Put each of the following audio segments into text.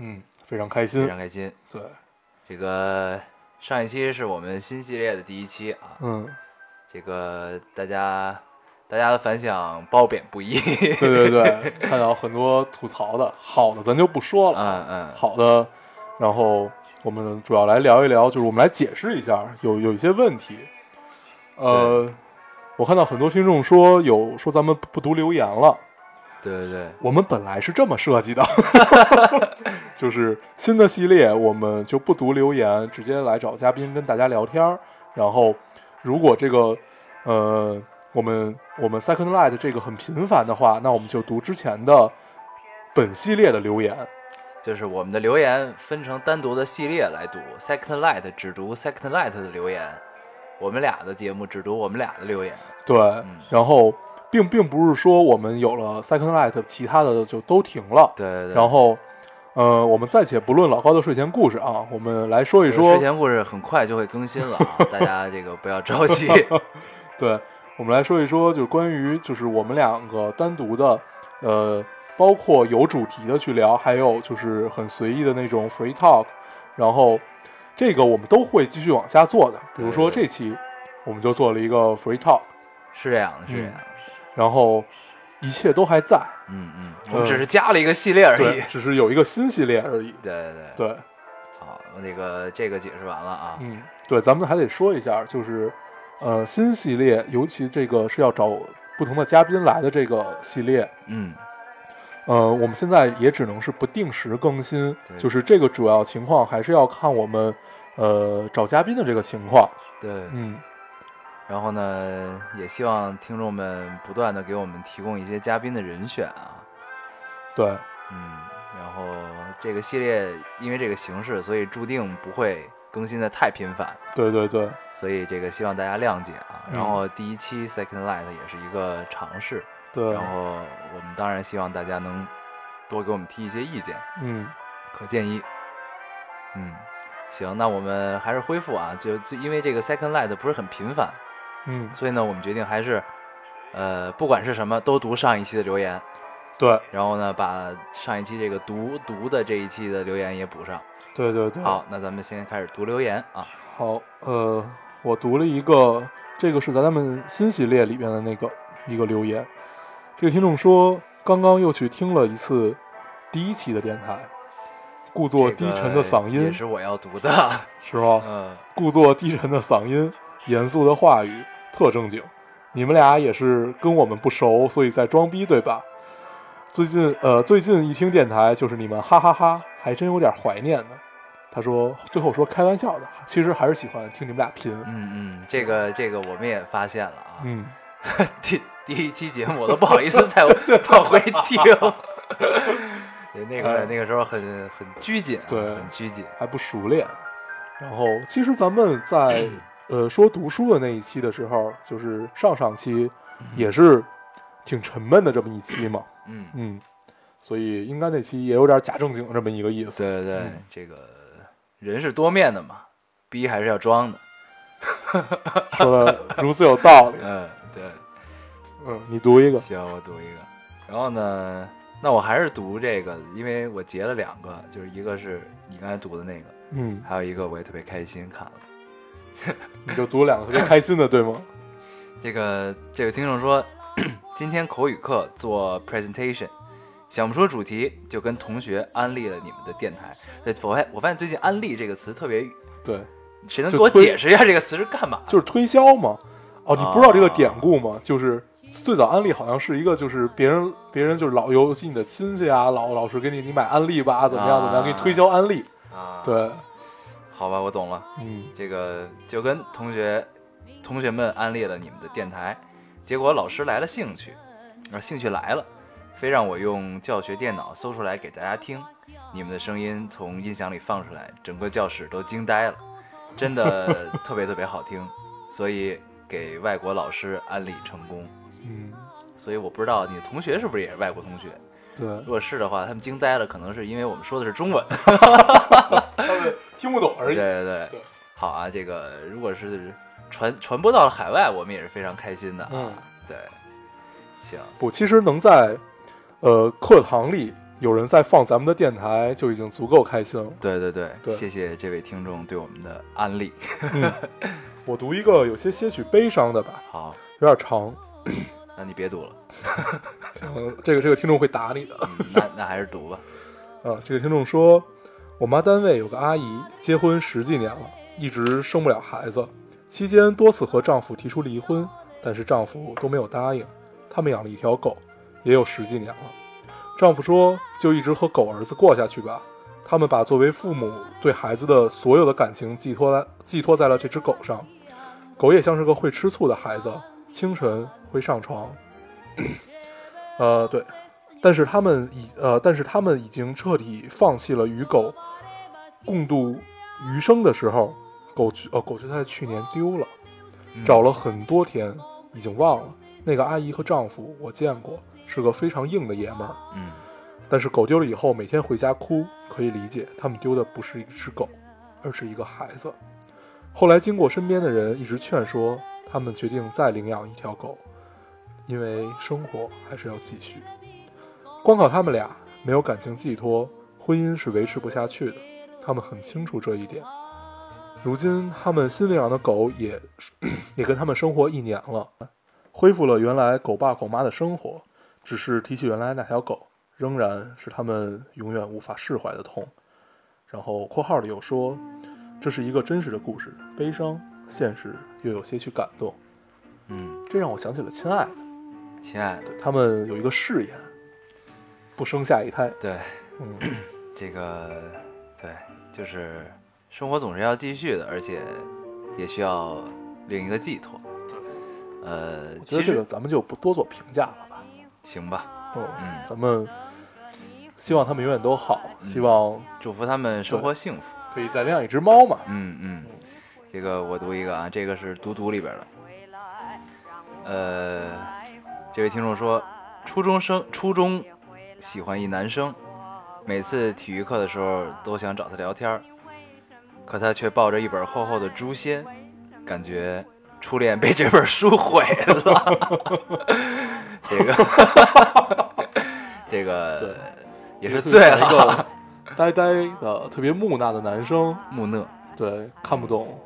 嗯，非常开心。非常，开心。对，这个上一期是我们新系列的第一期啊，嗯，这个大家大家的反响褒贬不一。对对对，看到很多吐槽的，好的咱就不说了，嗯嗯，好的，然后我们主要来聊一聊，就是我们来解释一下，有有一些问题，呃，我看到很多听众说有说咱们不不读留言了，对对对，我们本来是这么设计的，就是新的系列我们就不读留言，直接来找嘉宾跟大家聊天儿。然后，如果这个呃我们我们 Second Light 这个很频繁的话，那我们就读之前的本系列的留言。就是我们的留言分成单独的系列来读，Second Light 只读 Second Light 的留言，我们俩的节目只读我们俩的留言。对，然后并并不是说我们有了 Second Light，其他的就都停了。对对对，然后，呃，我们暂且不论老高的睡前故事啊，我们来说一说睡前故事很快就会更新了啊，大家这个不要着急。对，我们来说一说，就是关于就是我们两个单独的，呃，包括有主题的去聊，还有就是很随意的那种 free talk，然后这个我们都会继续往下做的。比如说这期我们就做了一个 free talk，是这样的，是这样的。然后一切都还在，嗯嗯，我们只是加了一个系列而已。，只是有一个新系列而已。对对对，对，好，那个这个解释完了啊。嗯，对，咱们还得说一下，就是呃新系列，尤其这个是要找不同的嘉宾来的这个系列。嗯，呃，我们现在也只能是不定时更新，就是这个主要情况还是要看我们呃找嘉宾的这个情况。对。嗯，然后呢，也希望听众们不断的给我们提供一些嘉宾的人选啊。对，嗯，然后这个系列因为这个形式，所以注定不会更新的太频繁，对对对，所以这个希望大家谅解啊。嗯然后第一期 Second Light 也是一个尝试，对，然后我们当然希望大家能多给我们提一些意见嗯，可建议。嗯，行，那我们还是恢复啊，就就因为这个 Second Light 不是很频繁，嗯，所以呢，我们决定还是，呃，不管是什么，都读上一期的留言，对然后呢，把上一期这个读读的这一期的留言也补上。对对对。好，那咱们先开始读留言啊。好，呃，我读了一个，这个是咱们新系列里边的那个一个留言。这个听众说，刚刚又去听了一次第一期的电台，故作低沉的嗓音，这个也是我要读的。是吗？嗯，故作低沉的嗓音，严肃的话语，特正经。你们俩也是跟我们不熟，所以在装逼，对吧？最近呃，最近一听电台就是你们哈哈哈还真有点怀念呢。他说，最后说开玩笑的，其实还是喜欢听你们俩拼。嗯嗯，这个这个我们也发现了啊。嗯，第第一期节目我都不好意思再 往回听。对，那个哎那个时候很很拘谨啊，对很拘谨。还不熟练。然后，其实咱们在呃说读书的那一期的时候，就是上上期也是挺沉闷的这么一期嘛。嗯，嗯，所以应该那期也有点假正经这么一个意思。对对对，嗯这个人是多面的嘛，逼还是要装的。说的如此有道理。嗯，对。嗯，你读一个。行，我读一个。然后呢，那我还是读这个，因为我截了两个，就是一个是你刚才读的那个，嗯，还有一个我也特别开心看了。你就读两个特别开心的，对吗？这个这个听众说，今天口语课做 presentation，想不出主题，就跟同学安利了你们的电台。对，我发我发现最近“安利”这个词特别，对，谁能给我解释一下这个词是干嘛？就是推销嘛。哦，你不知道这个啊典故吗？就是最早安利好像是一个，就是别人别人就是老尤其你的亲戚啊，老老是给你你买安利吧，怎么样怎么样，给你推销安利。啊，，对，好吧，我懂了。嗯这个就跟同学同学们安利了你们的电台，结果老师来了兴趣，啊，兴趣来了，非让我用教学电脑搜出来给大家听。你们的声音从音响里放出来，整个教室都惊呆了，真的 特别特别好听，所以给外国老师安利成功。嗯，所以我不知道你的同学是不是也是外国同学，对，如果是的话，他们惊呆了，可能是因为我们说的是中文。他们听不懂而已。对对对，好啊，这个如果是传传播到了海外，我们也是非常开心的啊。嗯对，行，不，其实能在呃课堂里有人在放咱们的电台，就已经足够开心了。对对对，对谢谢这位听众对我们的安利。我读一个有些些许悲伤的吧，好，有点长，那你别读了，行，这个这个听众会打你的。嗯、那那还是读吧。啊，这个听众说，我妈单位有个阿姨，结婚十几年了，一直生不了孩子，期间多次和丈夫提出离婚，但是丈夫都没有答应。他们养了一条狗，也有十几年了。丈夫说，就一直和狗儿子过下去吧。他们把作为父母对孩子的所有的感情寄托在寄托在了这只狗上。狗也像是个会吃醋的孩子，清晨会上床。呃，对，但是他们已呃，但是他们已经彻底放弃了与狗共度余生的时候，狗哦狗就在去年丢了，嗯找了很多天，已经忘了。那个阿姨和丈夫我见过，是个非常硬的爷们儿。嗯但是狗丢了以后，每天回家哭，可以理解，他们丢的不是一只狗，而是一个孩子。后来经过身边的人一直劝说，他们决定再领养一条狗，因为生活还是要继续。光靠他们俩没有感情寄托，婚姻是维持不下去的。他们很清楚这一点。如今，他们新领养的狗也 也跟他们生活一年了，恢复了原来狗爸狗妈的生活。只是提起原来那条狗，仍然是他们永远无法释怀的痛。然后括号里又说，这是一个真实的故事，悲伤、现实又有些许感动。嗯，这让我想起了《亲爱的》，亲爱的，他们有一个誓言，不生下一胎。对嗯，这个对，就是生活总是要继续的，而且也需要另一个寄托。对，呃，我觉其实得这个咱们就不多做评价了吧。行吧，嗯，嗯，咱们希望他们永远都好，嗯希望祝福他们生活幸福。可以再领养一只猫嘛。嗯嗯，这个我读一个啊，这个是读读里边的。呃，这位听众说，初中生初中喜欢一男生，每次体育课的时候都想找他聊天儿，可他却抱着一本厚厚的《诛仙》，感觉初恋被这本书毁了。这个，这对个也是就醉了。呆呆的、特别木讷的男生，木讷，对，看不懂，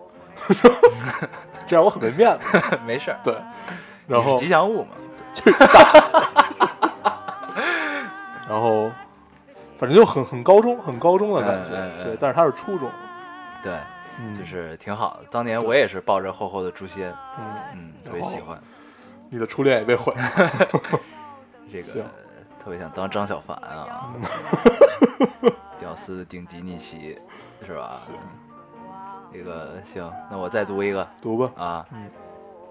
这让我很没面子。没事儿。对，然后吉祥物嘛？然后反正就很很高中，很高中的感觉。嗯嗯嗯对，但是他是初中，对，嗯，就是挺好的。当年我也是抱着厚厚的《诛仙》，嗯，嗯，特别喜欢你的初恋也被毁了。这个，特别想当张小凡啊，屌丝的顶级逆袭，是吧？这个行，那我再读一个读吧，啊，嗯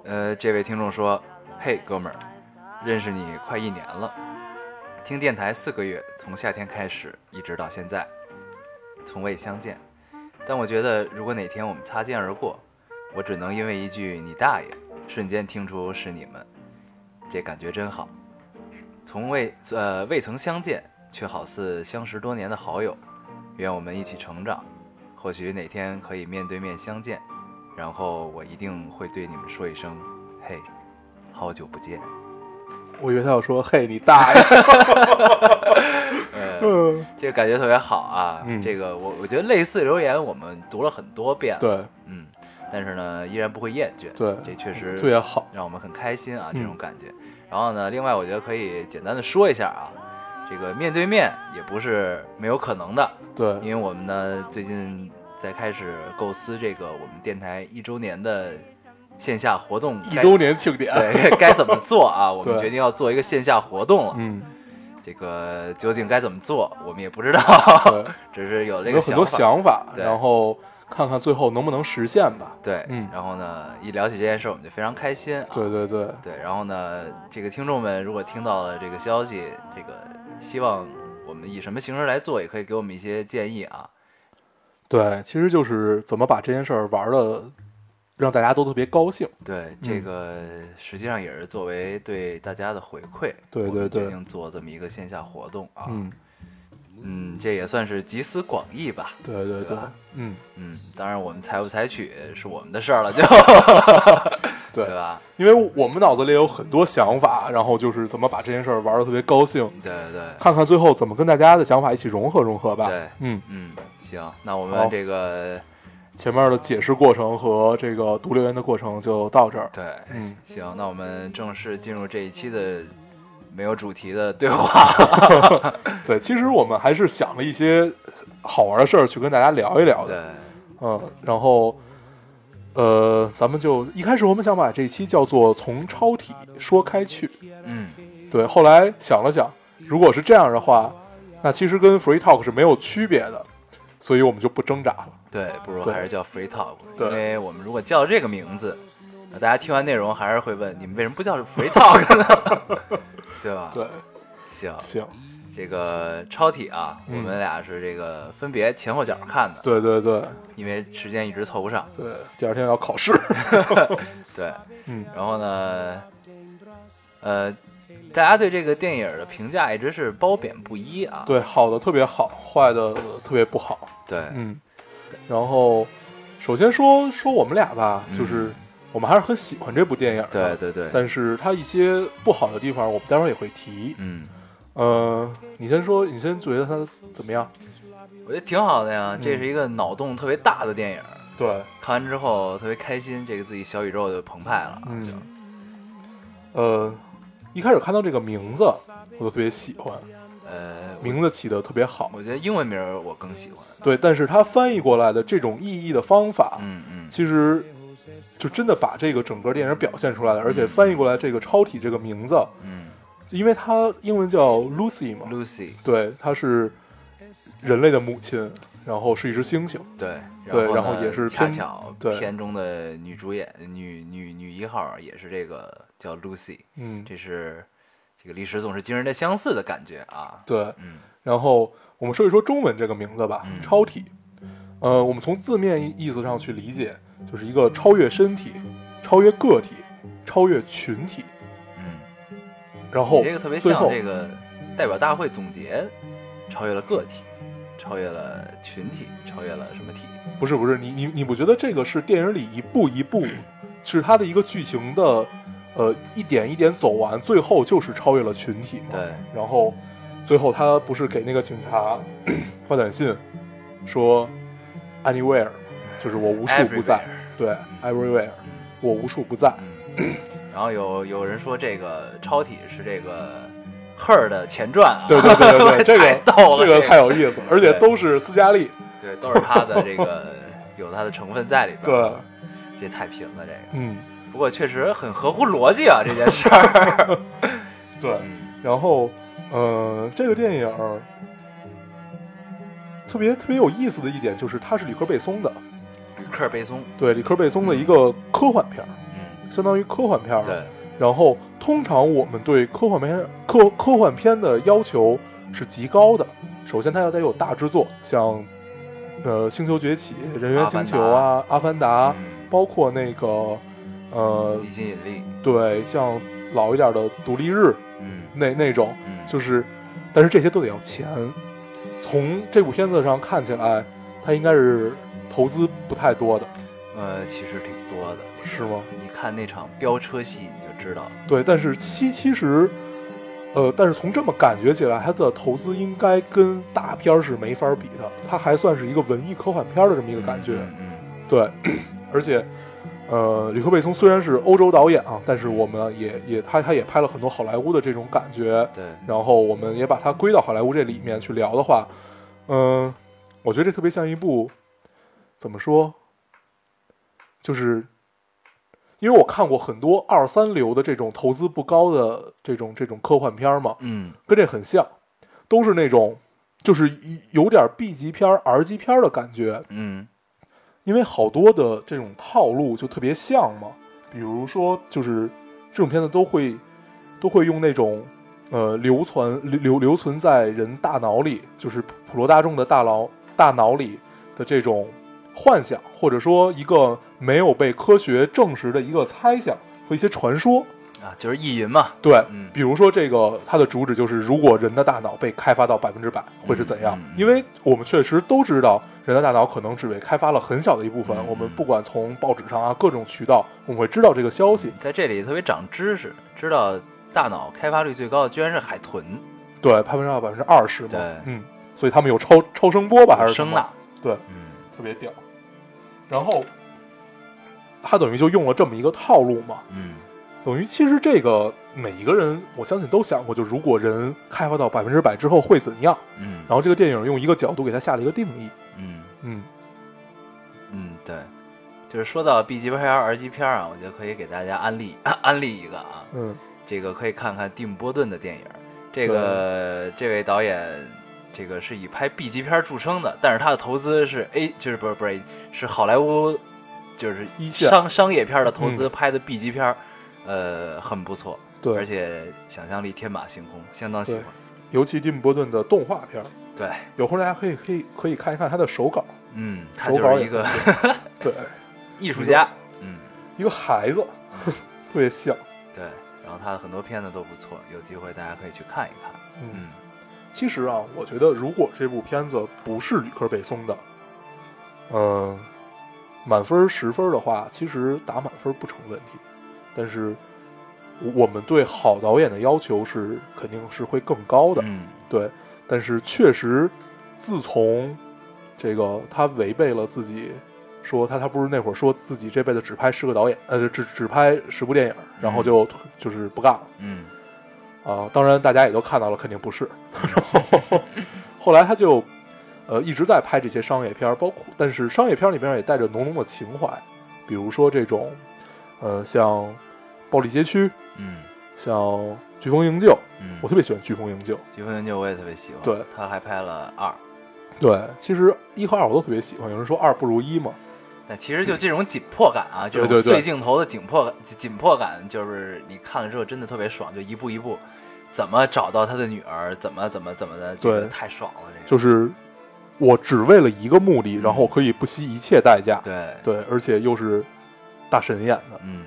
呃，这位听众说：“嘿，哥们儿，认识你快一年了，听电台四个月，从夏天开始一直到现在，从未相见。但我觉得，如果哪天我们擦肩而过，我只能因为一句‘你大爷’，瞬间听出是你们，这感觉真好。从未呃未曾相见，却好似相识多年的好友。愿我们一起成长，或许哪天可以面对面相见。”然后我一定会对你们说一声：“嘿，好久不见。我以为他要说：“嘿，你大爷。”呃，嗯，这个感觉特别好啊。嗯这个我我觉得类似留言我们读了很多遍，，对嗯，但是呢依然不会厌倦，对，这确实特别好。让我们很开心啊，嗯这种感觉。然后呢，另外我觉得可以简单的说一下啊，这个面对面也不是没有可能的，对，因为我们呢最近在开始构思这个我们电台一周年的线下活动一周年庆典。对该怎么 做啊？我们决定要做一个线下活动了。嗯，这个究竟该怎么做，我们也不知道，只是有这有很多个想法。然后看看最后能不能实现吧。对，嗯然后呢，一聊起这件事儿，我们就非常开心啊。对对对，对，然后呢，这个听众们如果听到了这个消息，这个希望我们以什么形式来做，也可以给我们一些建议啊。对，其实就是怎么把这件事儿玩的让大家都特别高兴。对，这个实际上也是作为对大家的回馈，对对对决定做这么一个线下活动啊。嗯，嗯，这也算是集思广益吧。对对对对，嗯，嗯，当然我们采不采取是我们的事儿了，就 对对吧？因为我们脑子里有很多想法，然后就是怎么把这件事儿玩的特别高兴，对对看看最后怎么跟大家的想法一起融合融合吧。对，嗯，嗯，行，那我们这个前面的解释过程和这个读留言的过程就到这儿。对，嗯，行，那我们正式进入这一期的没有主题的对话。对，其实我们还是想了一些好玩的事儿去跟大家聊一聊的。对，嗯，然后，呃，咱们就一开始我们想把这一期叫做“从超体说开去嗯，”，对，后来想了想，如果是这样的话，那其实跟 free talk 是没有区别的，所以我们就不挣扎了。对，不如还是叫 Free Talk，对因为我们如果叫这个名字，那大家听完内容还是会问你们为什么不叫 Free Talk 呢？对吧？对，行，行，这个超体啊，嗯我们俩是这个分别前后脚看的，对对对因为时间一直凑不上。对，第二天要考试。对，嗯，然后呢，呃，大家对这个电影的评价一直是褒贬不一啊。对，好的特别好，坏的特别不好。对嗯，然后首先说说我们俩吧，嗯就是我们还是很喜欢这部电影的。对对对，但是它一些不好的地方，我们待会儿也会提。嗯，呃，你先说，你先觉得它怎么样？我觉得挺好的呀。嗯这是一个脑洞特别大的电影，对，看完之后特别开心，这个自己小宇宙就澎湃了。嗯就呃，一开始看到这个名字，我就特别喜欢，呃，名字起的特别好。我觉得英文名儿我更喜欢。对，但是它翻译过来的这种意义的方法，嗯嗯，其实就真的把这个整个电影表现出来了，而且翻译过来这个超体这个名字，嗯因为它英文叫 Lucy 嘛，，Lucy，对，它是人类的母亲，然后是一只猩猩，对，对然后也是偏恰巧片中的女主演女女女一号也是这个叫 Lucy，嗯，这是这个历史总是惊人的相似的感觉啊。对，嗯然后我们说一说中文这个名字吧，嗯超体。呃，我们从字面意意思上去理解，就是一个超越身体、超越个体、超越群体。嗯，然后你这个特别像这个代表大会总结，超越了个体，超越了群体，超越了什么体？不是不是，你你你不觉得这个是电影里一步一步，是它的一个剧情的，呃，一点一点走完，最后就是超越了群体吗？对，然后最后他不是给那个警察 发短信说 anywhere，就是我无处不在 Everywhere 对，everywhere，嗯我无处不在。嗯，然后有有人说这个超体是这个 Her 的前传啊，对对对对对，这太个这个个太有意思，而且都是斯嘉丽。对，都是他的这个有他的成分在里边，对，这太贫了这个。嗯，不过确实很合乎逻辑啊，这件事儿。对。嗯然后，呃，这个电影特别特别有意思的一点就是，它是里克贝松的，吕克贝松，对，里克贝松的一个科幻片儿，嗯，相当于科幻片儿。对，然后，通常我们对科幻片科科幻片的要求是极高的。首先，它要得有大制作，像呃《星球崛起》《人猿星球》啊，《阿凡达》嗯包括那个呃，地心引力，对，像老一点的《独立日》嗯那那种，嗯，就是，但是这些都得要钱。从这部片子上看起来，它应该是投资不太多的，呃，其实挺多的。是吗？你看那场飙车戏，你就知道，对，但是其其实，呃，但是从这么感觉起来，它的投资应该跟大片是没法比的，它还算是一个文艺科幻片的这么一个感觉。嗯，嗯对，而且，呃，吕克贝松虽然是欧洲导演啊，但是我们也也他他也拍了很多好莱坞的这种感觉，嗯对，然后我们也把它归到好莱坞这里面去聊的话，嗯、我觉得这特别像一部怎么说，就是因为我看过很多二三流的这种投资不高的这种这种科幻片嘛，嗯跟这很像，都是那种就是有点 B 级片、R 级片的感觉，嗯因为好多的这种套路就特别像嘛，比如说就是这种片子都会都会用那种呃留存留留留存在人大脑里，就是普罗大众的大脑大脑里的这种幻想，或者说一个没有被科学证实的一个猜想和一些传说。啊，就是意淫嘛，对，嗯比如说这个它的主旨就是，如果人的大脑被开发到百分之百，会是怎样？嗯嗯因为我们确实都知道，人的大脑可能只被开发了很小的一部分。嗯我们不管从报纸上啊各种渠道，我们会知道这个消息。在这里特别长知识，知道大脑开发率最高的居然是海豚，对，百分之二百分之二十嘛，对嗯，所以他们有超超声波吧，还是声呐，对，嗯特别屌。然后他等于就用了这么一个套路嘛，嗯等于其实这个每一个人，我相信都想过，就如果人开发到百分之百之后会怎样？嗯。然后这个电影用一个角度给他下了一个定义，嗯。嗯。嗯，对，就是说到 B 级片儿、R 级片儿啊，我觉得可以给大家安利 安利一个啊，嗯。这个可以看看蒂姆·波顿的电影。这个这位导演，这个是以拍 B 级片儿著称的，但是他的投资是 A，就是不是不是是好莱坞，就是一线商商业片儿的投资嗯。拍的 B 级片儿，呃，很不错，对，而且想象力天马行空，相当喜欢。尤其蒂姆·波顿的动画片儿，对，有空大家可以可以可以看一看他的手稿，嗯，他就是一个 对，艺术家，嗯，一个孩子，特别像，对，然后他的很多片子都不错，有机会大家可以去看一看。嗯。嗯。其实啊，我觉得如果这部片子不是吕克·贝松的，嗯、满分十分的话，其实打满分不成问题。但是我我们对好导演的要求是肯定是会更高的，嗯对。但是确实，自从这个他违背了自己，说他他不是那会儿说自己这辈子只拍十个导演，呃，只只拍十部电影，然后就、就是不干了。嗯啊，当然大家也都看到了，肯定不是。然 后后来他就呃一直在拍这些商业片，包括但是商业片里边也带着浓浓的情怀，比如说这种呃像《暴力街区》，嗯像《飓风营救》，嗯，我特别喜欢《飓风营救》。《飓风营救》我也特别喜欢，对，他还拍了二，对，其实一和二我都特别喜欢。有人说二不如一嘛，但其实就这种紧迫感啊，这种对对对碎镜头的紧迫感紧迫感，就是你看了之后真的特别爽，就一步一步怎么找到他的女儿，怎么怎么怎么的，这个对太爽了，这个就是我只为了一个目的，然后可以不惜一切代价。对，对，而且又是大神演的，嗯，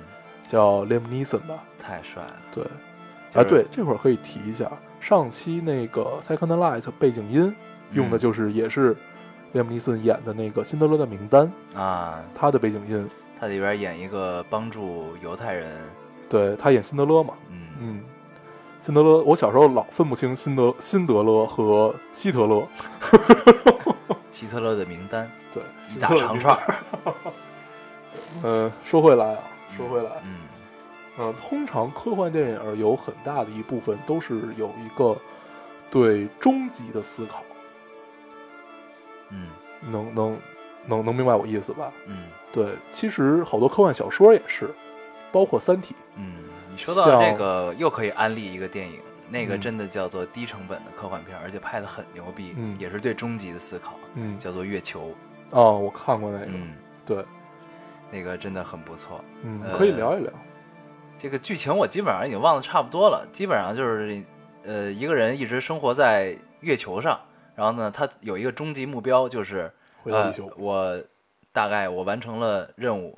叫 Liam Neeson 吧？太帅了，对。啊，就是对，这会儿可以提一下，上期那个《Second Light》背景音用的嗯就是也是列姆尼森演的那个《辛德勒的名单》，啊，他的背景音，他里边演一个帮助犹太人，对他演辛德勒嘛，嗯。嗯，辛德勒，我小时候老分不清辛德辛德勒和希特勒，希特勒的名单，对，一大长串儿，呃，说回来啊，说回来，嗯。嗯，通常科幻电影有很大的一部分都是有一个对终极的思考，嗯。能能能能明白我意思吧？嗯。对，其实好多科幻小说也是，包括《三体嗯，你说到这个，又可以安利一个电影，那个嗯。真的叫做低成本的科幻片，而且拍的很牛逼，嗯。也是对终极的思考，》。嗯，叫做《月球》，哦，我看过那个，嗯，对，那个真的很不错。嗯，呃可以聊一聊。这个剧情我基本上已经忘得差不多了，基本上就是，呃，一个人一直生活在月球上，然后呢，他有一个终极目标，就是回到地球呃，我大概我完成了任务，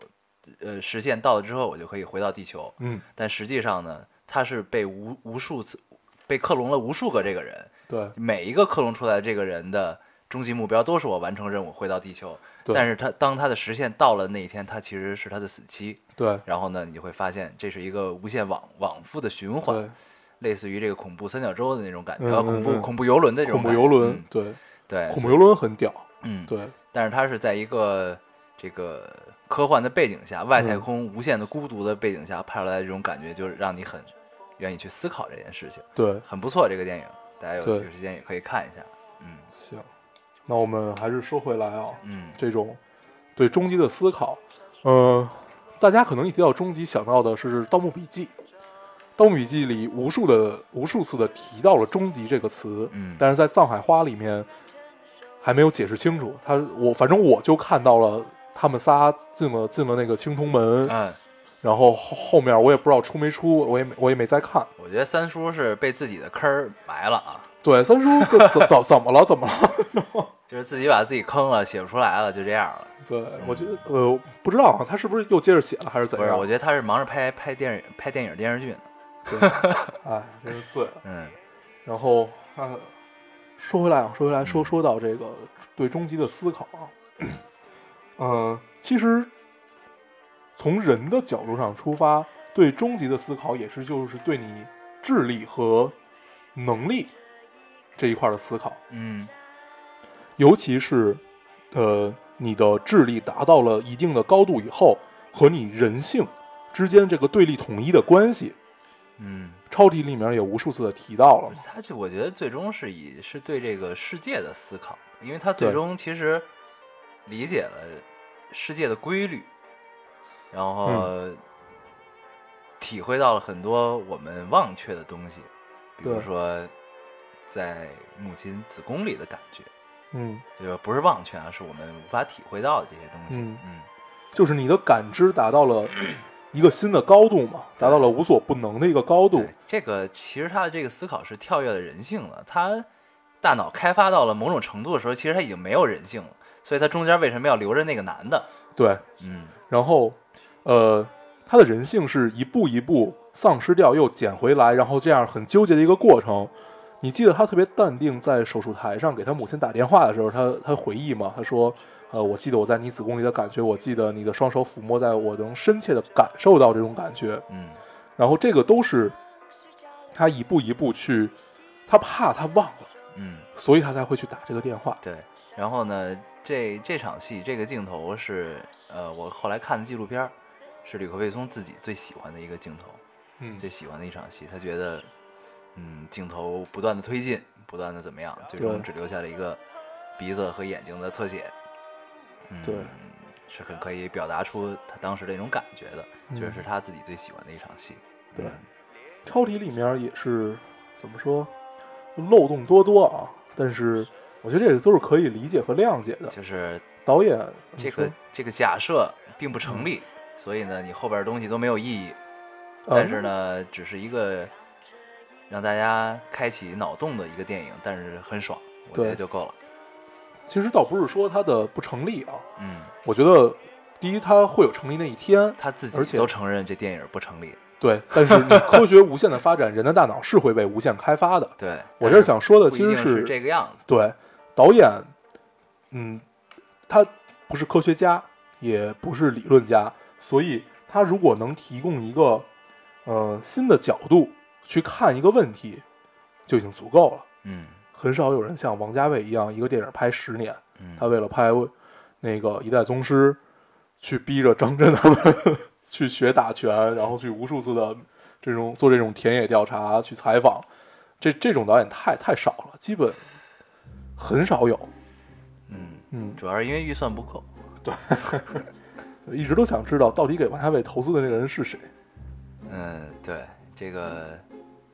呃，实现到了之后，我就可以回到地球。嗯，但实际上呢，他是被无无数次被克隆了无数个这个人，对每一个克隆出来的这个人的终极目标都是我完成任务回到地球。对。但是他当他的实现到了那一天，他其实是他的死期。对。然后呢，你就会发现这是一个无限往往复的循环，对，类似于这个恐怖三角洲的那种感觉，恐怖恐怖游轮的这种恐怖感觉。游轮嗯，对，对，恐怖游轮很屌，嗯，对。但是它是在一个这个科幻的背景下，外太嗯空无限的孤独的背景下拍出来的这种感觉，就是让你很愿意去思考这件事情，对，很不错。这个电影大家有对。有时间也可以看一下。嗯。行。那我们还是说回来啊，嗯这种对终极的思考，嗯、大家可能一提到终极想到的是《盗墓笔记》，《盗墓笔记》里无数的无数次的提到了“终极”这个词，嗯，但是在《藏海花》里面还没有解释清楚。他我反正我就看到了他们仨进了进了那个青铜门，嗯，然后后后面我也不知道出没出，我也没我也没再看。我觉得三叔是被自己的坑儿埋了啊，对，三叔这怎怎怎么了？怎么了？就是自己把自己坑了，写不出来了，就这样了。对，我觉得呃不知道啊，他是不是又接着写了还是怎不是，样？我觉得他是忙着拍拍电影、拍电影、电视剧呢。对哎，真是醉了。嗯 然后啊，说回来啊，说回来，说说到这个对终极的思考啊，呃，其实从人的角度上出发，对终极的思考也是就是对你智力和能力这一块的思考，嗯尤其是呃你的智力达到了一定的高度以后，和你人性之间这个对立统一的关系，嗯，超题里面也无数次的提到了。他这我觉得最终是以是对这个世界的思考，因为他最终其实理解了世界的规律，然后体会到了很多我们忘却的东西，比如说在母亲子宫里的感觉，嗯，这个不是忘却啊，是我们无法体会到的这些东西。嗯嗯就是你的感知达到了 一个新的高度嘛，达到了无所不能的一个高度。，这个其实他的这个思考是跳跃了人性了。他大脑开发到了某种程度的时候，其实他已经没有人性了。所以他中间为什么要留着那个男的？对，嗯然后呃，他的人性是一步一步丧失掉又捡回来，然后这样很纠结的一个过程。你记得他特别淡定，在手术台上给他母亲打电话的时候，他他回忆吗，他说：“呃，我记得我在你子宫里的感觉，我记得你的双手抚摸在我能深切的感受到这种感觉。”嗯然后这个都是他一步一步去，他怕他忘了，嗯，所以他才会去打这个电话。对。然后呢，这这场戏这个镜头是呃，我后来看的纪录片，是吕克贝松自己最喜欢的一个镜头，嗯最喜欢的一场戏。他觉得，嗯，镜头不断的推进，不断的怎么样，最终只留下了一个鼻子和眼睛的特写。嗯，对是很可以表达出他当时的那种感觉的，确就是是他自己最喜欢的一场戏。对嗯超体里面也是怎么说，漏洞多多啊。但是我觉得这个都是可以理解和谅解的。就是导演这个这个假设并不成立，所以呢，你后边的东西都没有意义。但是，呢，只是一个让大家开启脑洞的一个电影，但是很爽，我觉得就够了。呃其实倒不是说它的不成立啊，嗯，我觉得第一它会有成立那一天，他自己都承认这电影不成立。对。但是你科学无限的发展，人的大脑是会被无限开发的。对，我这儿想说的其实是是这个样子。对，导演，嗯，他不是科学家，也不是理论家，所以他如果能提供一个呃新的角度去看一个问题，就已经足够了。嗯很少有人像王家卫一样，一个电影拍十年，嗯，他为了拍那个《一代宗师》，去逼着张震他们 去学打拳，然后去无数次的这种做这种田野调查，去采访，这这种导演太太少了，基本很少有。嗯，嗯，主要是因为预算不够。对 一直都想知道到底给王家卫投资的那个人是谁。嗯，对，这个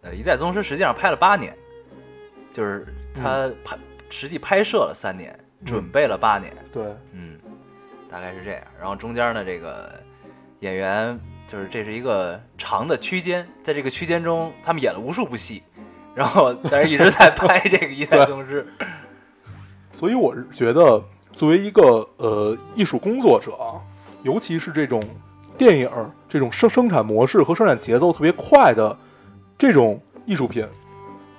呃，《一代宗师》实际上拍了八年，就是他拍、实际拍摄了三年，准备了八年。对，嗯，大概是这样。然后中间呢，这个演员就是这是一个长的区间，在这个区间中，他们演了无数部戏，然后 但是一直在拍这个《一代宗师》。所以我是觉得，作为一个呃艺术工作者啊，尤其是这种电影这种生生产模式和生产节奏特别快的这种艺术品，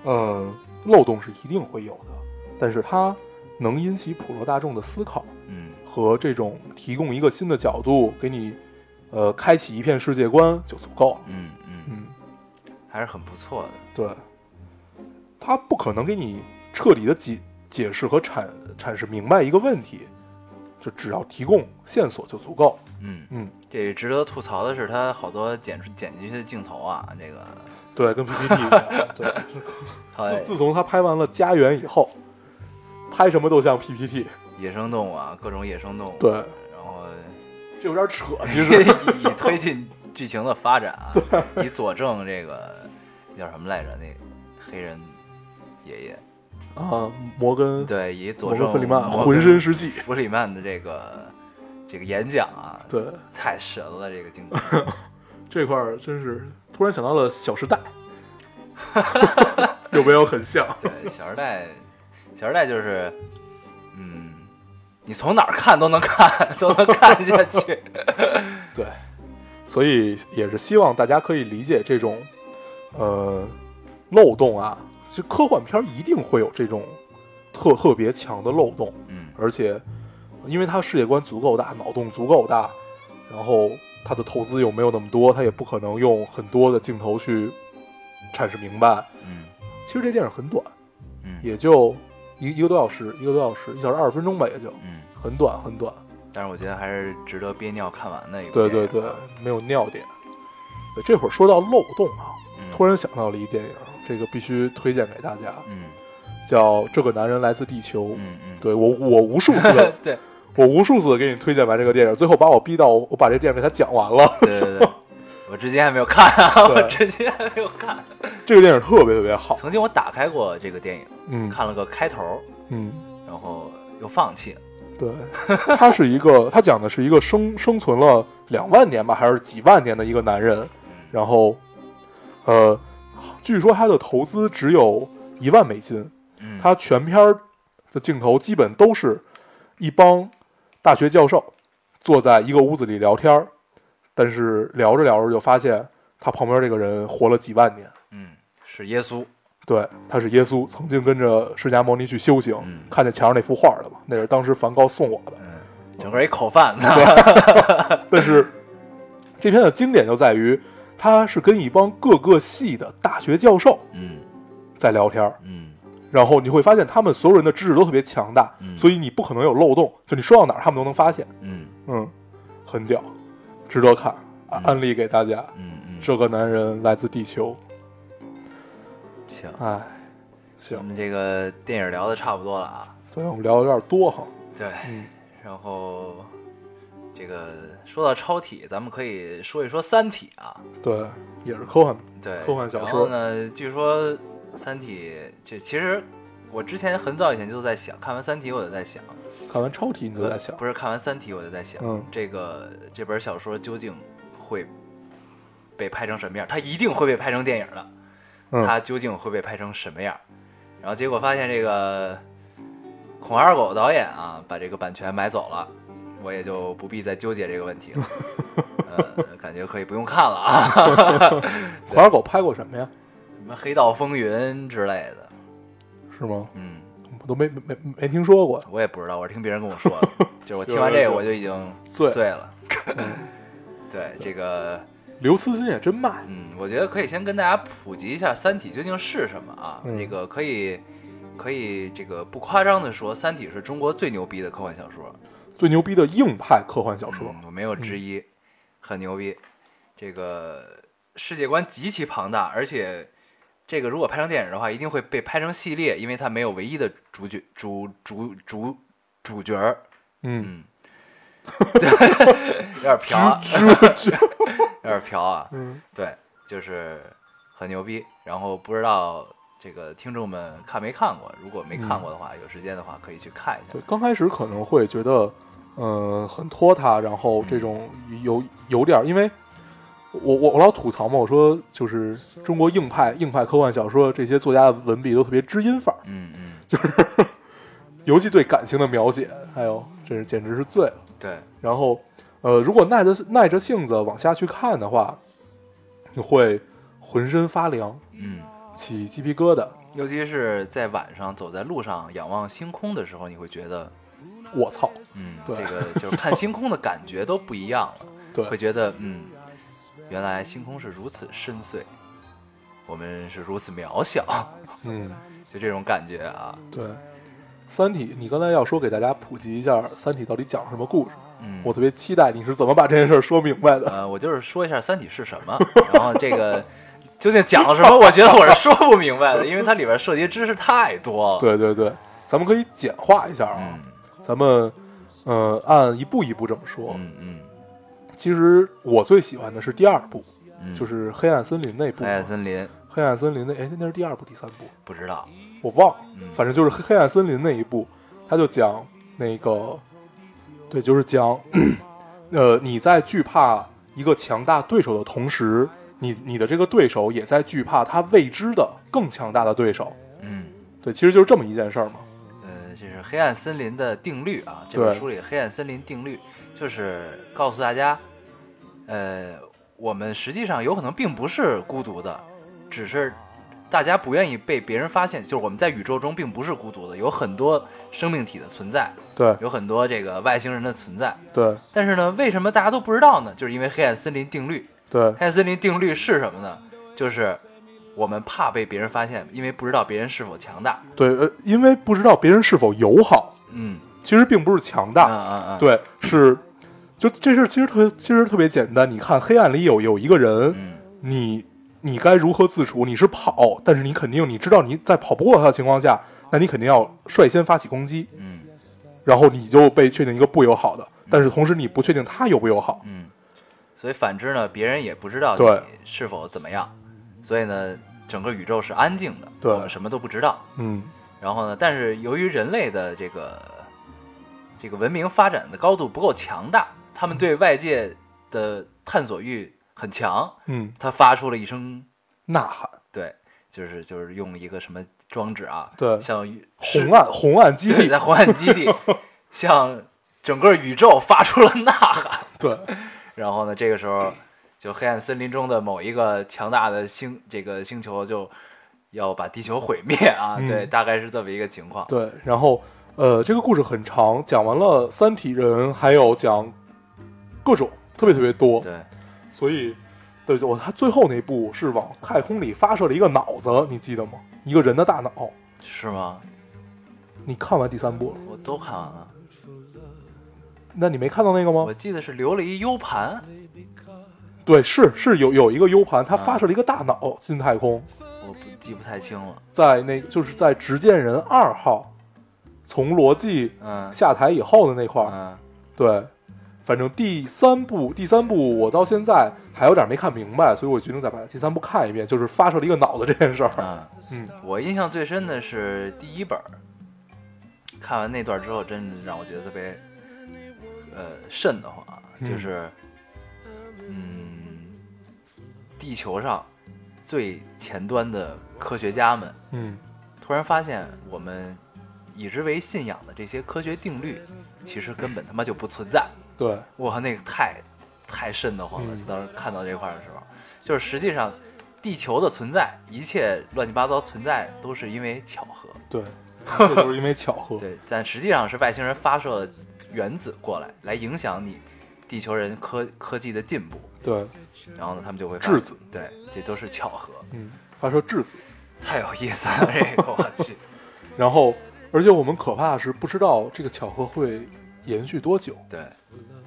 呃、漏洞是一定会有的，但是它能引起普罗大众的思考嗯和这种提供一个新的角度，给你呃开启一片世界观就足够了。嗯嗯，嗯，还是很不错的。对，它不可能给你彻底的解解释和阐阐释明白一个问题，就只要提供线索就足够。嗯，嗯，这值得吐槽的是，它好多剪出剪进去的镜头啊，这个对，跟 PPT 一样。对，哎自自从他拍完了《家园》以后，拍什么都像 PPT。野生动物啊，各种野生动物。对，然后这有点扯，其实。以推进剧情的发展啊，以佐证这个叫什么来着？那黑人爷爷，啊，摩根对，以佐证弗里曼浑身是戏。弗里曼的这个这这个演讲啊，对，太神了，这个镜头。这块儿真是突然想到了《小时代》，有没有很像？对，《小时代》，《小时代》就是，嗯，你从哪儿看都能看，都能看下去。对，所以也是希望大家可以理解这种呃漏洞啊。就科幻片儿一定会有这种特特别强的漏洞，嗯而且因为它世界观足够大，脑洞足够大，然后它的投资又没有那么多，他也不可能用很多的镜头去阐释明白。嗯。其实这电影很短，嗯。也就一一个多小时，一个多小时，一小时二十分钟吧，也就。嗯，很短很短。但是我觉得还是值得憋尿看完的一个对对对没有尿点。这会儿说到漏洞啊，嗯。突然想到了一电影，这个必须推荐给大家，嗯。叫《这个男人来自地球》。嗯嗯，对我，我无数次，对我无数次给你推荐完这个电影，最后把我逼到我把这电影给他讲完了。对对对，我至今还没有看啊，我至今还没有看。这个电影特别特别好。曾经我打开过这个电影，嗯看了个开头，嗯，然后又放弃了。对，他是一个，他讲的是一个生生存了两万年吧，还是几万年的一个男人，嗯然后，呃，据说他的投资只有一万美金，嗯，他全片儿的镜头基本都是一帮大学教授坐在一个屋子里聊天儿，但是聊着聊着就发现他旁边这个人活了几万年。嗯是耶稣。对，他是耶稣，曾经跟着释迦牟尼去修行，嗯看见墙上那幅画了嘛？那是当时梵高送我的。嗯，整个一口饭 子。但是这篇的经典就在于，他是跟一帮各个系的大学教授嗯在聊天儿，嗯然后你会发现他们所有人的知识都特别强大，嗯所以你不可能有漏洞，就你说到哪儿他们都能发现。嗯嗯，很屌，值得看，安利给大家。嗯嗯，这个男人来自地球，行。哎，行，我，们这个电影聊的差不多了啊。对我们聊的有点多哈。对，嗯，然后这个说到超体，咱们可以说一说《三体》啊。对，也是科幻，对，科幻小说然后呢，据说《三体》就其实我之前很早以前就在想，看完《三体》我就在想，看完超体你就在想，不是看完《三体》我就在想，嗯这个这本小说究竟会被拍成什么样？它一定会被拍成电影的，嗯，它究竟会被拍成什么样？然后结果发现这个孔二狗导演啊，把这个版权买走了，我也就不必再纠结这个问题了。呃，感觉可以不用看了啊，孔二狗拍过什么呀？什么《黑道风云》之类的，是吗？嗯，我都没没没没听说过。我也不知道，我是听别人跟我说的，就是我听完这个我就已经醉醉了。嗯，对这个，刘慈欣也真慢。嗯，我觉得可以先跟大家普及一下《三体》究竟是什么啊？嗯这个可以可以这个不夸张的说，《三体》是中国最牛逼的科幻小说。最牛逼的硬派科幻小说嗯，我没有之一，很牛逼。这个世界观极其庞大，而且这个如果拍成电影的话，一定会被拍成系列，因为它没有唯一的主角主主主主角儿。嗯，嗯，对，有点飘啊，有点飘啊。嗯，对，就是很牛逼。然后不知道这个听众们看没看过？如果没看过的话，有时间的话可以去看一下对。，刚开始可能会觉得，嗯、很拖沓，然后这种有有点，因为我我我老吐槽嘛，我说就是中国硬派硬派科幻小说这些作家的文笔都特别知音范儿，嗯嗯，就是尤其对感情的描写，哎呦，真是简直是醉了。对，然后，呃，如果耐着耐着性子往下去看的话，你会浑身发凉，嗯。起鸡皮疙瘩。尤其是在晚上走在路上仰望星空的时候，你会觉得，我操，嗯，对这个 就是看星空的感觉都不一样了，对会，觉得，嗯，原来星空是如此深邃，我们是如此渺小，嗯，就这种感觉啊，对。三体，你刚才要说给大家普及一下《三体》到底讲什么故事，嗯，我特别期待你是怎么把这件事儿说明白的。呃，我就是说一下《三体》是什么，然后这个究竟讲了什么，我觉得我是说不明白的，因为它里边涉及的知识太多了。，对对对，咱们可以简化一下啊，嗯咱们呃按一步一步这么说。嗯嗯其实我最喜欢的是第二部，嗯，就是黑暗森林那部。黑暗森林，黑暗森林那哎，那是第二部第三部，不知道，我忘了。嗯，反正就是黑暗森林那一部，他就讲那个对，就是讲，呃，你在惧怕一个强大对手的同时，你你的这个对手也在惧怕他未知的更强大的对手。嗯，对，其实就是这么一件事儿嘛。呃，这是黑暗森林的定律啊。这本对书里黑暗森林定律就是告诉大家，呃，我们实际上有可能并不是孤独的，只是大家不愿意被别人发现。就是我们在宇宙中并不是孤独的，有很多生命体的存在，对有很多这个外星人的存在。对但是呢，为什么大家都不知道呢？就是因为黑暗森林定律。对黑暗森林定律是什么呢？就是我们怕被别人发现，因为不知道别人是否强大。对，呃，因为不知道别人是否友好，嗯，其实并不是强大嗯，嗯嗯，，对，是，就这事儿其实特其实特别简单。你看，黑暗里有有一个人，嗯你你该如何自处？你是跑，但是你肯定你知道你在跑不过他的情况下，那你肯定要率先发起攻击，嗯然后你就被确定一个不友好的，但是同时你不确定他友不友好。嗯。所以反之呢，别人也不知道你是否怎么样，所以呢，整个宇宙是安静的，对我们什么都不知道。嗯，然后呢，但是由于人类的这个这个文明发展的高度不够强大，他们对外界的探索欲很强，嗯，他发出了一声呐喊，对，就是就是用一个什么装置啊，对像红岸红岸基，地，在红岸基地 向整个宇宙发出了呐喊。对然后呢，这个时候，就黑暗森林中的某一个强大的星，这个星球就要把地球毁灭啊！嗯对，大概是这么一个情况。对，然后呃，这个故事很长，讲完了三体人，还有讲各种特别特别多，对，所以，对对，我他最后那部是往太空里发射了一个脑子，你记得吗？一个人的大脑。是吗？你看完第三部了？我都看完了，那你没看到那个吗我？记得是留了一 U 盘，对，是是有有一个 U 盘，它啊发射了一个大脑进太空，我不记不太清了。在那个就是在执剑人二号从罗辑嗯下台以后的那块儿，嗯对，反正第三部第三部我到现在还有点没看明白，所以我决定再把第三部看一遍，就是发射了一个脑子这件事儿。嗯，嗯，我印象最深的是第一本儿，看完那段之后，真的让我觉得特别，呃，瘆得慌就是，嗯，地球上最前端的科学家们嗯，突然发现，我们以之为信仰的这些科学定律，其实根本他妈就不存在。对，我靠，那个太太瘆得慌了！嗯当时看到这块儿的时候，就是实际上，地球的存在，一切乱七八糟存在，都是因为巧合。对，这都是因为巧合。对，但实际上是外星人发射了原子过来，来影响你地球人科科技的进步。对，然后呢，他们就会发质子，对，这都是巧合，嗯，发射质子。太有意思了，这个我去，然后，而且我们可怕的是不知道这个巧合会延续多久。对，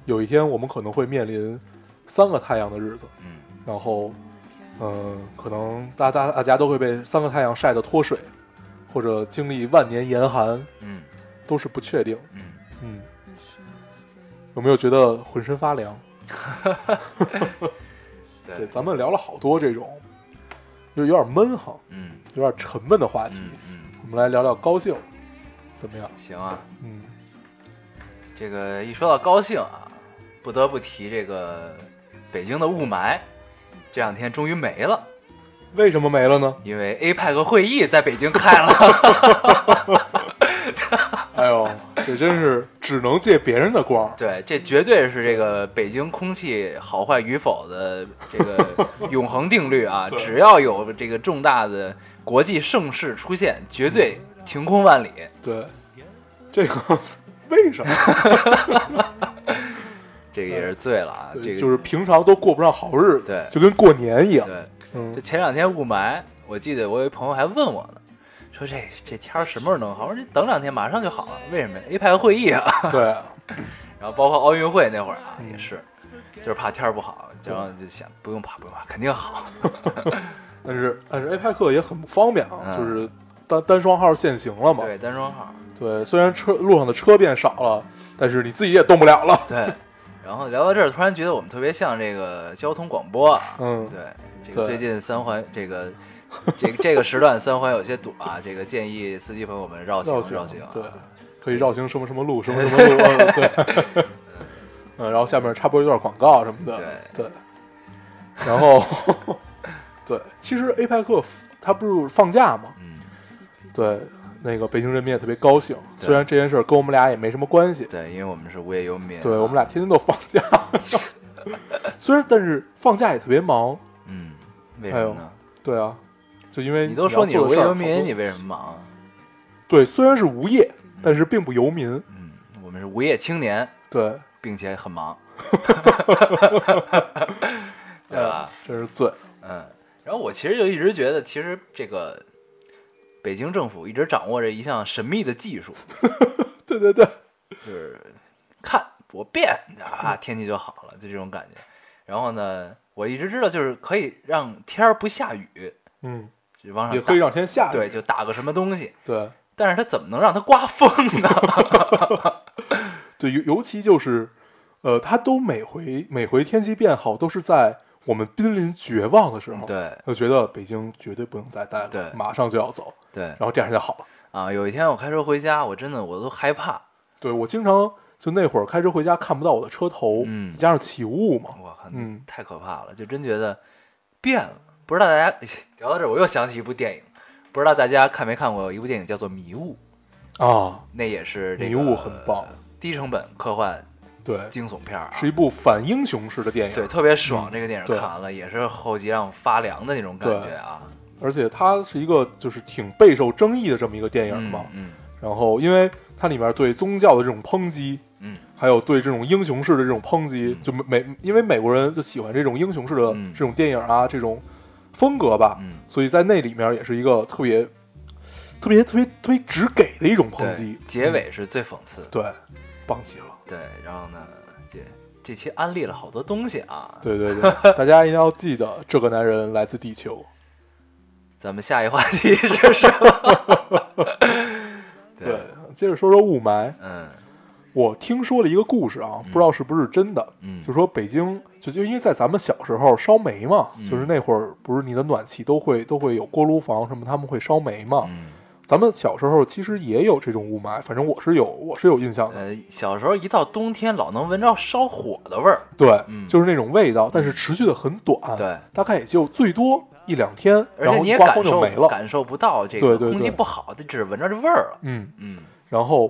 有一天我们可能会面临三个太阳的日子，嗯，然后，嗯、可能大大大家都会被三个太阳晒得脱水，或者经历万年严寒，嗯都是不确定。嗯，嗯，有没有觉得浑身发凉？对，对，咱们聊了好多这种，就有点闷哈，嗯有点沉闷的话题。嗯嗯，我们来聊聊高兴，怎么样？行啊，嗯，这个一说到高兴啊，不得不提这个北京的雾霾，这两天终于没了，为什么没了呢？因为 APEC 会议在北京开了。哎呦，这真是只能借别人的光。对，这绝对是这个北京空气好坏与否的这个 永恒定律啊！只要有这个重大的国际盛事出现，绝对晴空万里。对，这个为什么？这个也是醉了啊！这个就是平常都过不上好日子，对就跟过年一样。对，嗯就，前两天雾霾，我记得我有一朋友还问我呢，说这这天儿什么时候能好？我说你等两天马上就好了。为什么呀？APEC 会议啊，对，然后包括奥运会那会儿啊，嗯也是，就是怕天儿不好，然后就想不用怕不用怕，肯定好。但是但是 APEC 也很不方便啊，嗯就是单单双号限行了嘛。对，单双号。对，虽然车路上的车变少了，但是你自己也动不了了。对，然后聊到这儿，突然觉得我们特别像这个交通广播啊。嗯，对，这个最近三环这个这个这个时段三环有些堵啊，这个建议司机朋友们绕行绕行。对，可以绕行什么什么路，什么什么路，嗯对。嗯，然后下面插播一段广告什么的，对。然后，对，其实 APEC 它不是放假吗？嗯，对，那个北京人民也特别高兴，虽然这件事儿跟我们俩也没什么关系，对，因为我们是无业游民啊。对我们俩天天都放假，虽然但是放假也特别忙，嗯，为什么呢？对啊，就因为你都说你是无业游民，你为什么忙？啊？对，虽然是无业，但是并不游民，嗯，我们是无业青年，对，并且很忙，对吧？这是醉，嗯，然后我其实就一直觉得，其实这个北京政府一直掌握着一项神秘的技术，对对对，就是看我变啊，天气就好了，就这种感觉。然后呢，我一直知道就是可以让天儿不下雨，嗯，就往上也可以让天下雨，对，就打个什么东西。对但是它怎么能让它刮风呢？对，尤尤其就是，呃，它都每回每回天气变好，都是在我们濒临绝望的时候，，对。就觉得北京绝对不能再待了，对。马上就要走，对。然后第二天就好了。啊！有一天我开车回家，我真的我都害怕，对我经常就那会儿开车回家看不到我的车头，嗯。加上起雾嘛，我靠，嗯。太可怕了，就真觉得变了。不知道大家 聊到这儿，我又想起一部电影，不知道大家看没看过有一部电影叫做《迷雾》，啊，那也是这个迷雾很棒，低成本科幻对，惊悚片儿啊，是一部反英雄式的电影，对，特别爽。嗯。这个电影看完了也是后脊梁发凉的那种感觉啊，而且它是一个就是挺备受争议的这么一个电影嘛。嗯然后，因为它里面对宗教的这种抨击，嗯。还有对这种英雄式的这种抨击，嗯。就美，因为美国人就喜欢这种英雄式的嗯。这种电影啊，这种风格吧，嗯。所以在那里面也是一个特别、特别、特别、特别直给的一种嗯，抨击，。结嗯尾是最讽刺的，对，棒极了。对，然后呢，这这期安利了好多东西啊，对对对，大家一定要记得，这个男人来自地球。咱们下一话题是什么？对，接着说说雾霾。嗯我听说了一个故事啊，不知道是不是真的。嗯就说北京，就就因为在咱们小时候烧煤嘛，嗯就是那会儿不是你的暖气都会都会有锅炉房什么，他们会烧煤嘛。嗯。咱们小时候其实也有这种雾霾，反正我是有我是有印象的。呃，小时候一到冬天，老能闻着烧火的味儿。对，嗯就是那种味道，但是持续的很短，对，大概也就最多一两天，然后刮感受风就没了。感受不到这个空气不好，它只是闻着这味儿了。嗯，嗯然后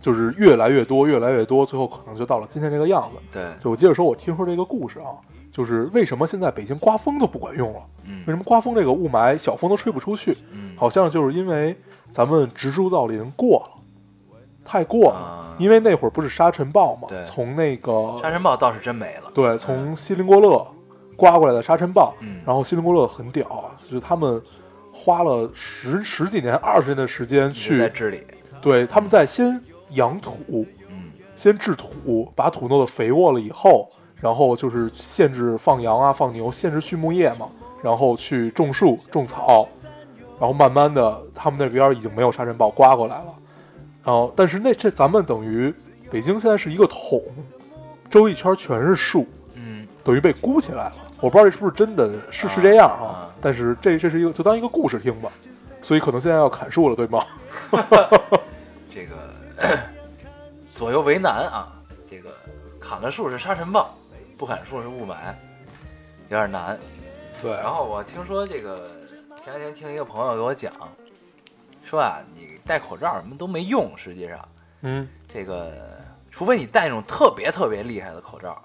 就是越来越多，越来越多，最后可能就到了今天这个样子。对，就我接着说，我听说这个故事啊，就是为什么现在北京刮风都不管用了？嗯为什么刮风这个雾霾小风都吹不出去？嗯，好像就是因为咱们植树造林过了，太过了。啊因为那会儿不是沙尘暴嘛对，从那个沙尘暴倒是真没了。对，从锡林郭勒刮过来的沙尘暴，嗯然后锡林郭勒很屌啊，就是他们花了十十几年、二十年的时间去，治理。对，他们在先养土，嗯先治土，把土弄得肥沃了以后，然后就是限制放羊啊、放牛，限制畜牧业嘛，然后去种树、种草，然后慢慢的，他们那边已经没有沙尘暴刮过来了。然后，但是那这咱们等于北京现在是一个桶，周一圈全是树，嗯等于被箍起来了。我不知道这是不是真的，是是这样啊啊？但是这这是一个，就当一个故事听吧。所以可能现在要砍树了，对吗？这个 左右为难啊。这个砍了树是沙尘暴，不砍树是雾霾，有点难。对然后我听说这个前两天听一个朋友给我讲，说啊，你戴口罩什么都没用，实际上嗯这个除非你戴那种特别特别厉害的口罩，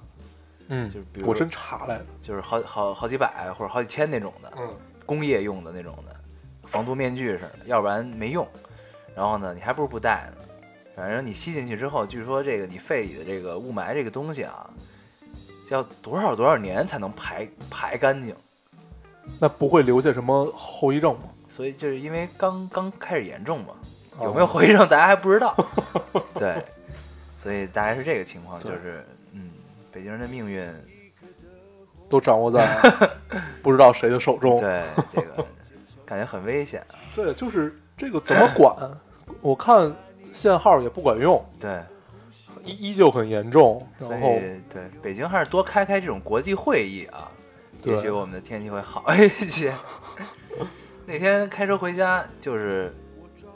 嗯就是比如我真查来了，就是好好好几百或者好几千那种的，嗯工业用的那种的，防毒面具似的，要不然没用。然后呢，你还不如不戴呢。反正你吸进去之后，据说这个你肺里的这个雾霾这个东西啊，要多少多少年才能排排干净。那不会留下什么后遗症吗？所以就是因为刚刚开始严重嘛，哦有没有后遗症大家还不知道。对，所以大概是这个情况，就是嗯，北京人的命运，都掌握在 不知道谁的手中。对这个感觉很危险啊。对，就是这个怎么管？我看限号也不管用，对，依依旧很严重。所以然后，对北京还是多开开这种国际会议啊，也许我们的天气会好一些。那天开车回家就是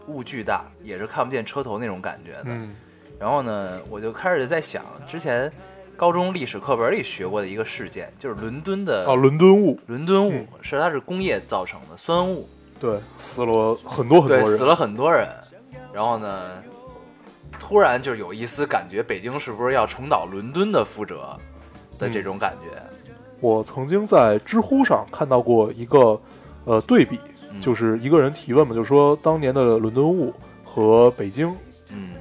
雾巨大，也是看不见车头那种感觉的。嗯然后呢，我就开始在想，之前高中历史课本里学过的一个事件，就是伦敦的啊，伦敦雾，伦敦雾嗯是它是工业造成的酸雾，对，死了很多很多，人，死了很多人。然后呢，突然就有一丝感觉，北京是不是要重蹈伦敦的覆辙的这种感觉？我曾经在知乎上看到过一个呃对比，嗯就是一个人提问嘛，就说当年的伦敦雾和北京嗯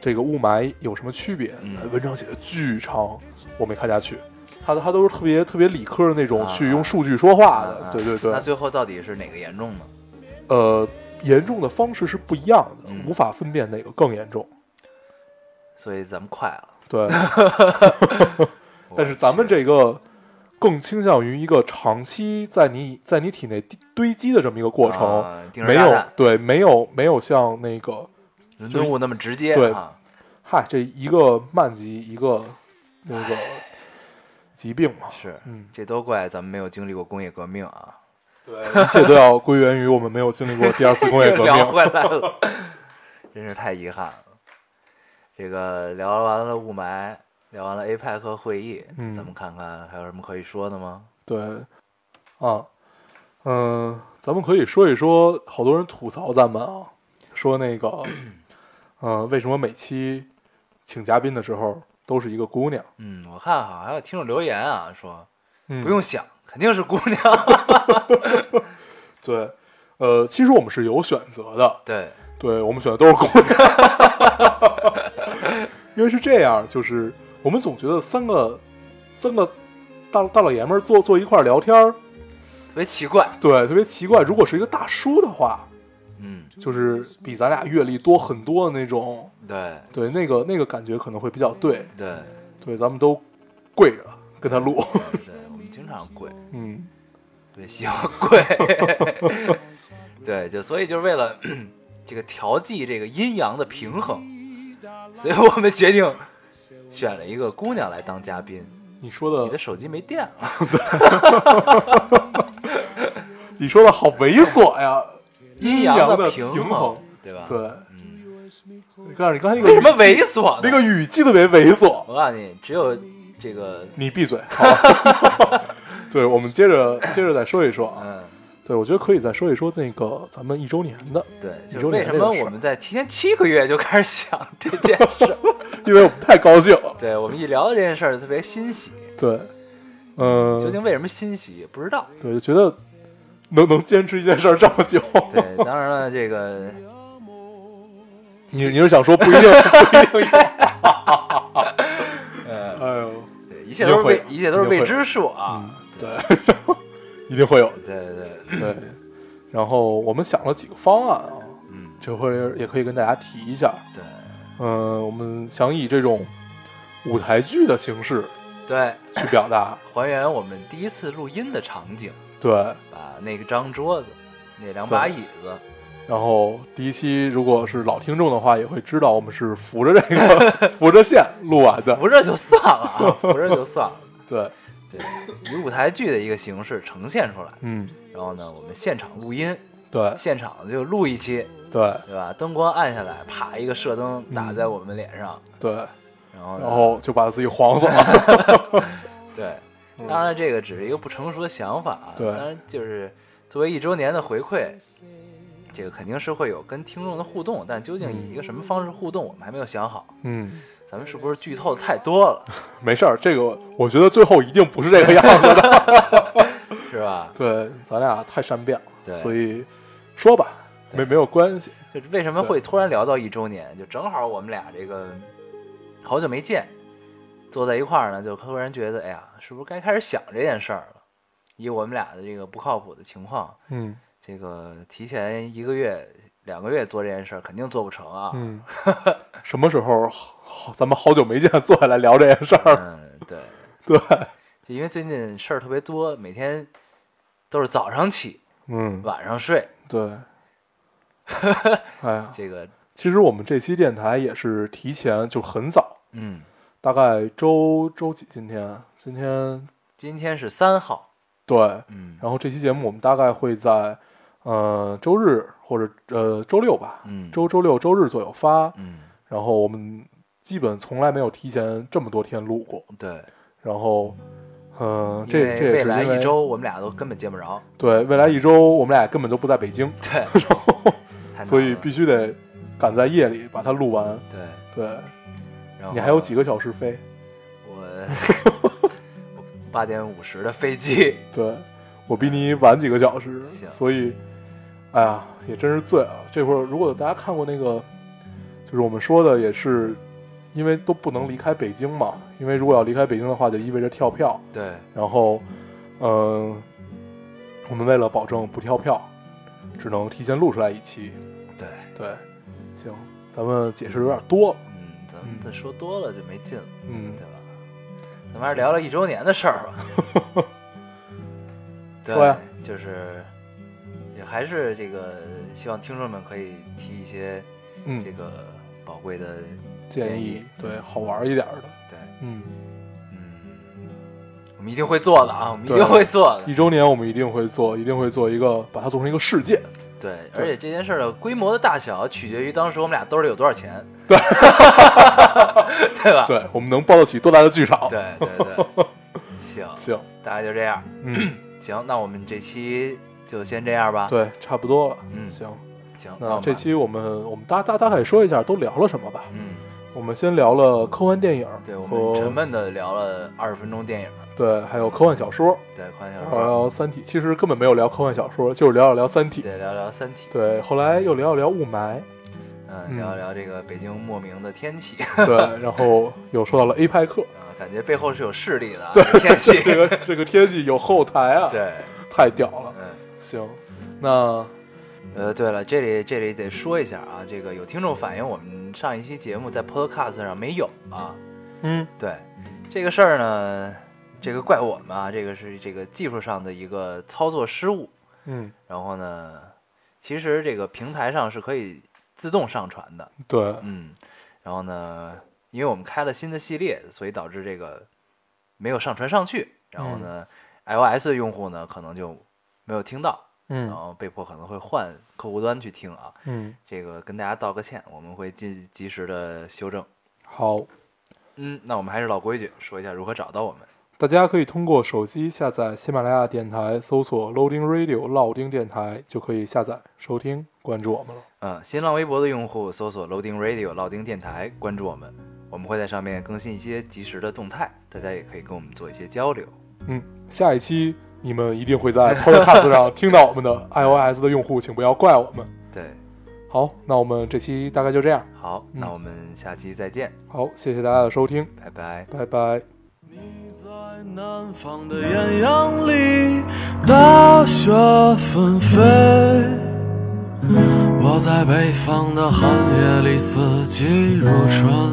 这个雾霾有什么区别？嗯文章写的巨长，我没看下去。他他都是特别特别理科的那种，啊去用数据说话的，啊对对对那。最后到底是哪个严重呢？呃，严重的方式是不一样的，嗯无法分辨哪个更严重。所以咱们快了。对，但是咱们这个更倾向于一个长期在你在你体内堆堆积的这么一个过程，啊没有对，没有没有像那个，伦敦雾那么直接对哈。嗨，这一个慢疾，一个那个疾病嘛，是，嗯，这都怪咱们没有经历过工业革命啊！对，一切都要归源于我们没有经历过第二次工业革 聊命。回来了，真是太遗憾了。这个聊完了雾霾，聊完了 APEC 会议，嗯咱们看看还有什么可以说的吗？对，啊，嗯、咱们可以说一说，好多人吐槽咱们啊，说那个，嗯、为什么每期请嘉宾的时候都是一个姑娘？嗯，我看好还有听众留言啊，说嗯，不用想，肯定是姑娘。对，呃，其实我们是有选择的，对，对我们选的都是姑娘，因为是这样，就是我们总觉得三个三个大大老爷们儿坐坐一块儿聊天儿，特别奇怪。对，特别奇怪。如果是一个大叔的话，嗯，就是比咱俩阅历多很多的那种，对对，那个那个感觉可能会比较对。对对，咱们都跪着跟他录，对，我们经常跪，嗯，对喜欢跪。对，就所以就是为了 这个调剂这个阴阳的平衡，所以我们决定选了一个姑娘来当嘉宾。你说的你的手机没电了，你说的好猥琐呀，阴阳阳的平衡，，对吧？对。嗯，你看你刚才那个为什么猥琐？那个语气特别猥琐，我告诉你，只有这个，你闭嘴，好吧？对，我们接着接着再说一说啊。嗯，对，我觉得可以再说一说那个咱们一周年的，对，就是为什么我们在提前七个月就开始想这件 事儿？因为我们太高兴了。对我们一聊到这件事儿，特别欣喜。对，嗯、究竟为什么欣喜也不知道。对，就觉得能能坚持一件事儿这么久，对，当然了，这个你你是想说不一定不一定有？呃，哎呦，对，一切都是未一切都是未知数啊嗯。，对，一定会有。对对对，对，然后我们想了几个方案啊，嗯，这会儿也可以跟大家提一下。对嗯、我们想以这种舞台剧的形式对，去表达。还原我们第一次录音的场景，对，把那个张桌子、那两把椅子，然后第一期如果是老听众的话，也会知道我们是扶着这个 扶着线录完的。扶着就算了啊，扶着就算了。对，对，以舞台剧的一个形式呈现出来，嗯，然后呢，我们现场录音，对现场就录一期，对对吧？灯光暗下来，啪一个射灯打在我们脸上，对，然后然后就把自己晃死了。对，嗯当然这个只是一个不成熟的想法啊，对当然就是作为一周年的回馈，这个肯定是会有跟听众的互动，但究竟以一个什么方式互动，我们还没有想好。嗯，咱们是不是剧透的太多了，没事儿，这个我觉得最后一定不是这个样子的。是吧？对，咱俩太善变了，对所以说吧，没没有关系。就是为什么会突然聊到一周年，就正好我们俩这个好久没见，坐在一块儿呢，就突然觉得，哎呀，是不是该开始想这件事儿了？以我们俩的这个不靠谱的情况，嗯这个提前一个月、两个月做这件事儿，肯定做不成啊。嗯，什么时候好？咱们好久没见，坐下来聊这件事儿。嗯，对，对，就因为最近事儿特别多，每天都是早上起，嗯，晚上睡，对。哎呀，这个，其实我们这期电台也是提前就很早，嗯，大概周周几？今天今天今天是三号，对，嗯然后这期节目我们大概会在呃周日或者呃周六吧，嗯周周六周日左右发。嗯然后我们基本从来没有提前这么多天录过。对，然后，嗯、因这这未来一周我们俩都根本见不着，对未来一周我们俩根本都不在北京，对，然后所以必须得赶在夜里把它录完。对。对然后你还有几个小时飞？我我八点五十的飞机，对我比你晚几个小时行，所以，哎呀，也真是醉了。这会儿如果大家看过那个，就是我们说的，也是因为都不能离开北京嘛，因为如果要离开北京的话，就意味着跳票。对，然后，嗯、我们为了保证不跳票，只能提前录出来一期。对，对，行，咱们解释有点多。嗯，咱们嗯再说多了就没劲了，嗯对，吧？咱们还是聊聊一周年的事儿吧。对就是也还是这个，希望听众们可以提一些嗯这，个宝贵的建议对好玩一点的。对，嗯，嗯，我们一定会做的啊，我们一定会做的。一周年我们一定会做，一定会做一个，把它做成一个事件。对，而且这件事儿的规模的大小取决于当时我们俩兜里有多少钱，对，对吧？对，我们能包得起多大的剧场？对对对，行，行，大概就这样。嗯，行，那我们这期就先这样吧。，对，差不多了。嗯行，行，那这期我们我们大大大概说一下都聊了什么吧。嗯，我们先聊了科幻电影对，我们沉闷的聊了二十分钟电影，对，还有科幻小说，对，科幻小聊说，聊《三体》。其实根本没有聊科幻小说，就是聊了聊《三体》。对，聊聊三体，对，后来又聊了聊雾霾，嗯，聊一聊这个北京莫名的天气，对，然后又说到了 A 派克，啊，感觉背后是有势力的啊，这个天气，这个这个天气有后台啊，对，太屌了。嗯。行，那呃，对了，这里这里得说一下啊，这个有听众反映我们上一期节目在 Podcast 上没有啊。嗯对这个事儿呢，这个怪我们啊，这个是这个技术上的一个操作失误。嗯，然后呢，其实这个平台上是可以自动上传的，对，嗯。然后呢，因为我们开了新的系列，所以导致这个没有上传上去。然后呢、i o s 的用户呢可能就没有听到，嗯然嗯后被迫可能会换客户端去听啊。嗯，这个跟大家道个歉，我们会尽及时的修正。好，嗯，那我们还是老规矩，说一下如何找到我们。大家可以通过手机下载喜马拉雅电台，搜索 Loading Radio 老丁电台，就可以下载收听，关注我们了。嗯，新浪微博的用户搜索 Loading Radio 老丁电台，关注我们，我们会在上面更新一些及时的动态，大家也可以跟我们做一些交流。嗯，下一期你们一定会在 Podcast 上听到我们的 iOS 的用户，请不要怪我们。对，好，那我们这期大概就这样。好，那嗯我们下期再见，好，谢谢大家的收听，拜拜。拜拜。你在南方的艳阳里，大雪纷飞；我在北方的寒夜里，四季如春。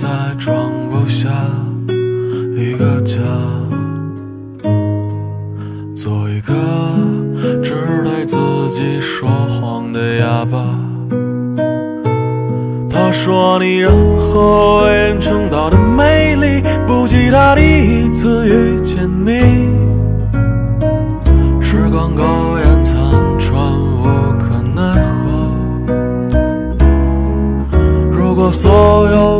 再装不下一个家，做一个只对自己说谎的哑巴。他说你任何为人称道的美丽，不及他第一次遇见你。时光苟延残喘，无可奈何。如果所有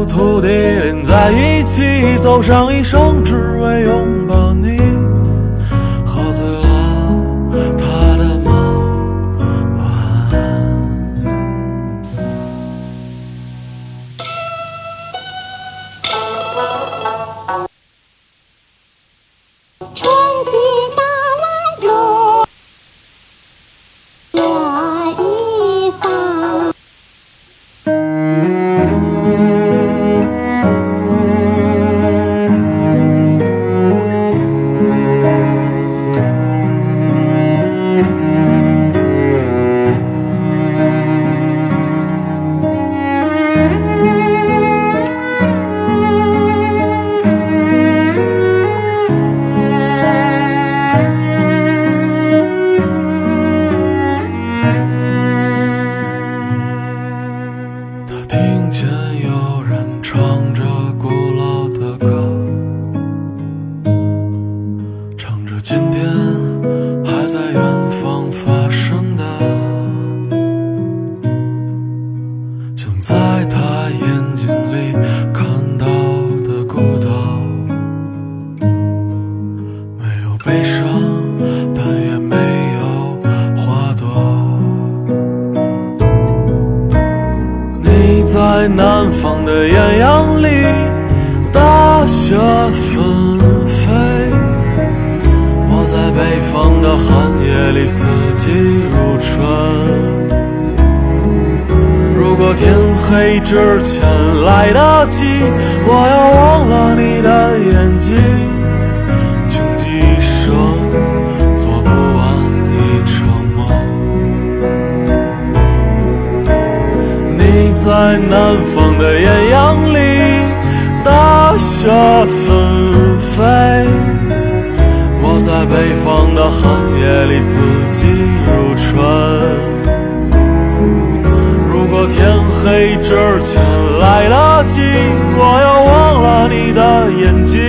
在一起，走上一生，只为拥抱黑之前来得及我要忘了你的眼睛。